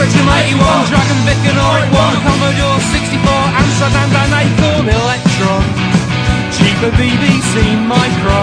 81, Dragon Vic and R1, Commodore 64, Amsterdam and Acorn Electron, cheaper BBC Micro.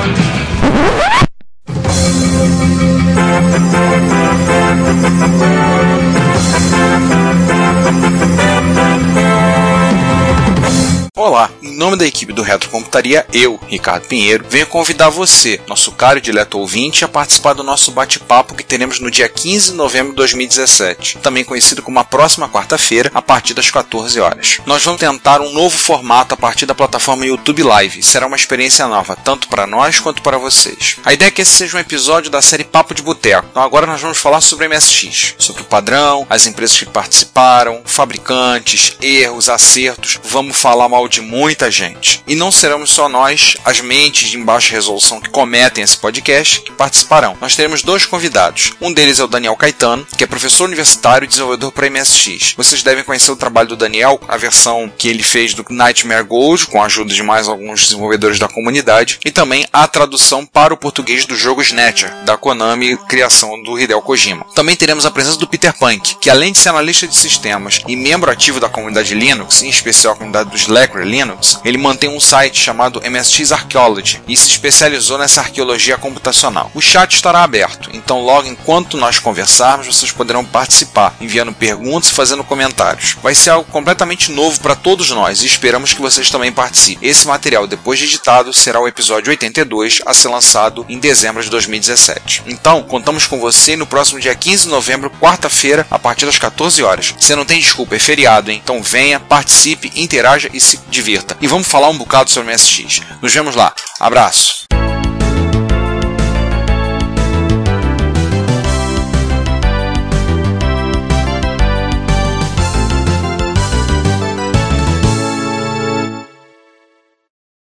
Olá, em nome da equipe do Retrocomputaria, eu, Ricardo Pinheiro, venho convidar você, nosso caro e dileto ouvinte, a participar do nosso bate-papo que teremos no dia 15 de novembro de 2017, também conhecido como a próxima quarta-feira, a partir das 14 horas. Nós vamos tentar um novo formato a partir da plataforma YouTube Live, será uma experiência nova, tanto para nós quanto para vocês. A ideia é que esse seja um episódio da série Papo de Boteco. Então agora nós vamos falar sobre MSX, sobre o padrão, as empresas que participaram, fabricantes, erros, acertos. Vamos falar mal de muita gente. E não seremos só nós, as mentes de baixa resolução que cometem esse podcast, que participarão. Nós teremos dois convidados. Um deles é o Daniel Caetano, que é professor universitário e desenvolvedor para MSX. Vocês devem conhecer o trabalho do Daniel, a versão que ele fez do Nightmare Gold, com a ajuda de mais alguns desenvolvedores da comunidade, e também a tradução para o português do jogo Snatcher, da Konami, criação do Hideo Kojima. Também teremos a presença do Peter Punk, que além de ser analista de sistemas e membro ativo da comunidade Linux, em especial a comunidade do Slacker Linux, ele mantém um site chamado MSX Archaeology e se especializou nessa arqueologia computacional. O chat estará aberto, então logo enquanto nós conversarmos, vocês poderão participar, enviando perguntas e fazendo comentários. Vai ser algo completamente novo para todos nós e esperamos que vocês também participem. Esse material, depois de editado, será o episódio 82 a ser lançado em dezembro de 2017. Então, contamos com você no próximo dia 15 de novembro, quarta-feira, a partir das 14 horas. Você não tem desculpa, é feriado, hein? Então venha, participe, interaja e se divirta. E vamos falar um bocado sobre o MSX. Nos vemos lá. Abraço.